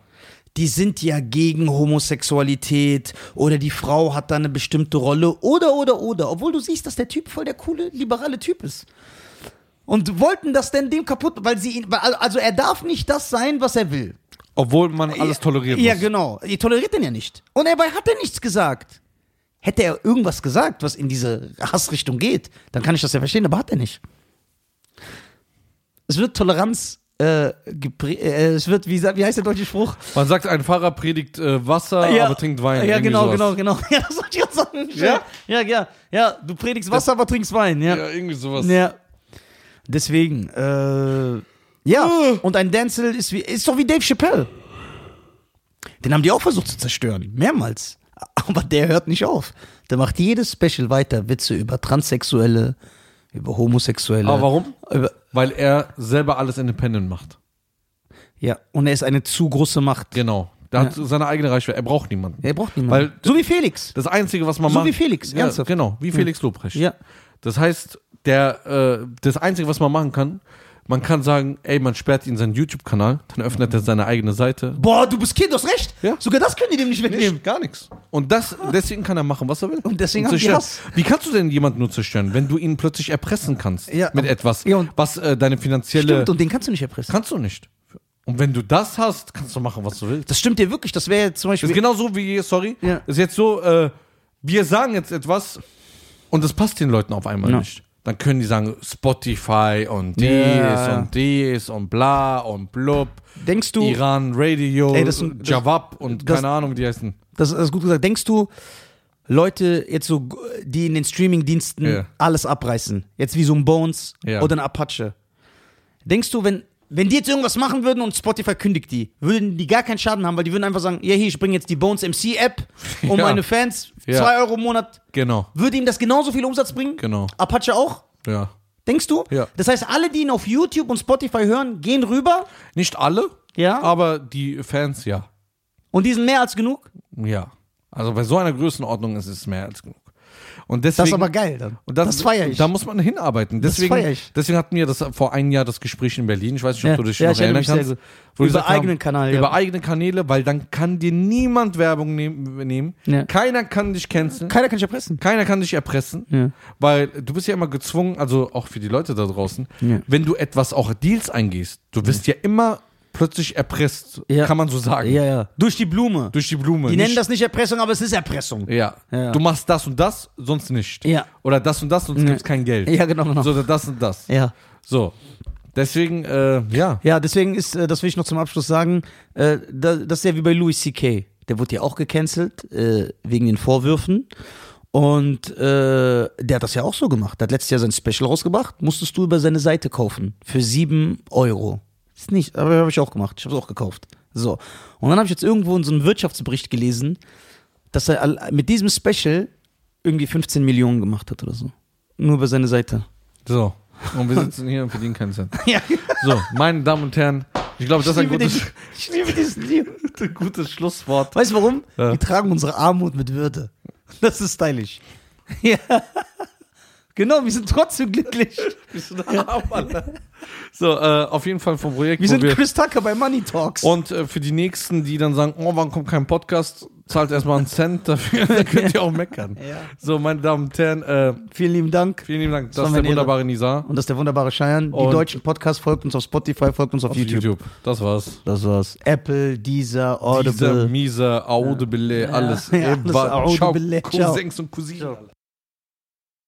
Die sind ja gegen Homosexualität oder die Frau hat da eine bestimmte Rolle oder oder oder, obwohl du siehst, dass der Typ voll der coole liberale Typ ist. Und wollten das denn dem kaputt, weil sie ihn, also er darf nicht das sein, was er will. Obwohl man alles toleriert Ja, muss. genau. Ihr toleriert den ja nicht. Und dabei hat er nichts gesagt. Hätte er irgendwas gesagt, was in diese Hassrichtung geht, dann kann ich das ja verstehen, aber hat er nicht. Es wird Toleranz, äh, äh, es wird, wie, wie heißt der deutsche Spruch? Man sagt, ein Fahrer predigt äh, Wasser, aber trinkt Wein. Ja, genau, sowas. genau, genau. Ja, das wollte ich gerade sagen. Ja? ja, ja. Ja, du predigst Wasser, aber trinkst Wein. Ja. Ja, irgendwie sowas. Ja. Deswegen, äh, ja. Uh. Und ein Denzel ist, wie, ist doch wie Dave Chappelle. Den haben die auch versucht zu zerstören. Mehrmals. Aber der hört nicht auf. Der macht jedes Special weiter. Witze über Transsexuelle, über Homosexuelle. Aber warum? Über, Weil er selber alles independent macht. ja, und er ist eine zu große Macht. Genau. Der hat seine eigene Reichweite. Er braucht niemanden. Er braucht niemanden. Weil- so wie Felix. Das Einzige, was man So macht. wie Felix, ja, ernsthaft. Genau, wie Felix Lobrecht. Ja. Das heißt, der, äh, das Einzige, was man machen kann, man kann sagen, ey, man sperrt ihn seinen YouTube-Kanal, dann öffnet er seine eigene Seite. Boah, du bist Kind, du hast recht. Ja. Sogar das können die dem nicht wegnehmen. gar nichts. Und das, deswegen kann er machen, was er will. Und deswegen haben die. Hass. Wie kannst du denn jemanden nur zerstören, wenn du ihn plötzlich erpressen kannst Ja, mit etwas, Ja, und- was äh, deine finanzielle. Stimmt, und den kannst du nicht erpressen. kannst du nicht. Und wenn du das hast, kannst du machen, was du willst. Das stimmt dir wirklich. Das wäre jetzt zum Das Beispiel. ist genau so wie, sorry, Ja. ist jetzt so, äh, wir sagen jetzt etwas und das passt den Leuten auf einmal Ja. nicht. Dann können die sagen Spotify und dies und dies und bla und blub, Denkst du, Iran Radio, Ey, das- das- Javab und das- keine Ahnung, wie die heißen. das ist gut gesagt, denkst du, Leute jetzt so, die in den Streaming-Diensten Ja. alles abreißen, jetzt wie so ein Bones Ja. oder ein Apache, denkst du, wenn, wenn die jetzt irgendwas machen würden und Spotify kündigt die, würden die gar keinen Schaden haben, weil die würden einfach sagen, ja hier, ich bringe jetzt die Bones MC App um Ja. meine Fans, Ja. 2 Euro im Monat, Genau, würde ihm das genauso viel Umsatz bringen? genau, Apache auch? ja. Denkst du? Ja. Das heißt, alle, die ihn auf YouTube und Spotify hören, gehen rüber Nicht alle, Ja. aber die Fans ja. und die sind mehr als genug. Ja. Also bei so einer Größenordnung ist es mehr als genug. Und Das deswegen, ist aber geil dann. Und das, das feiere ich. Da muss man hinarbeiten. Das Deswegen, feier ich. deswegen hatten wir das vor einem Jahr das Gespräch in Berlin. Ich weiß nicht, ob Ja, du dich ja, noch erinnern kannst. Über eigenen Kanal, ja. Über eigene Kanäle, weil dann kann dir niemand Werbung nehm, nehmen. Ja. Keiner kann dich canceln. Keiner kann dich erpressen. Keiner kann dich erpressen, Ja. weil du bist ja immer gezwungen, also auch für die Leute da draußen, Ja. wenn du etwas auch Deals eingehst, du wirst ja immer plötzlich erpresst, Ja. kann man so sagen, Ja, ja. Durch die Blume. durch die Blume. die Nicht- nennen das nicht Erpressung, aber es ist Erpressung. Ja. Ja. Du machst das und das, sonst nicht. Ja. Oder das und das, sonst gibt's kein Geld. Ja, genau, genau. So, oder das und das. Ja. So. Deswegen, äh, ja. Ja, deswegen ist, äh, das will ich noch zum Abschluss sagen, äh, da, das ist ja wie bei Louis C.K. Der wurde ja auch gecancelt äh, wegen den Vorwürfen. Und äh, der hat das ja auch so gemacht. Der hat letztes Jahr sein Special rausgebracht, musstest du über seine Seite kaufen. Für sieben Euro. Ist nicht, aber habe ich auch gemacht. Ich habe es auch gekauft. So. Und dann habe ich jetzt irgendwo in so einem Wirtschaftsbericht gelesen, dass er mit diesem Special irgendwie 15 Millionen gemacht hat oder so. Nur über seine Seite. So. Und wir sitzen hier und verdienen keinen Cent. Ja, So, meine Damen und Herren, ich glaube, das ist ein gutes, den- ich liebe diesen gutes Schlusswort. Weißt du warum? Ja. Wir tragen unsere Armut mit Würde. Das ist stylisch. Ja. Genau, wir sind trotzdem glücklich. Bist du da, Alter? So, äh, auf jeden Fall vom Projekt. Wir sind Chris Tucker bei Money Talks. und äh, für die nächsten, die dann sagen, oh, warum kommt kein Podcast, zahlt erstmal einen Cent dafür, dann könnt ihr auch meckern. Ja. So, meine Damen und Herren, äh, Vielen lieben Dank. vielen lieben Dank. Das war ist der wunderbare Nizar Und das ist der wunderbare Cheyenne. Die Und- deutschen Podcasts folgt uns auf Spotify, folgt uns auf, auf YouTube. YouTube. Das war's. Das war's. Apple, Deezer, Audible. Dieser miese Audible, alles. Ja, alles Ciao, Audible. Ciao. Cousins und Cousinen.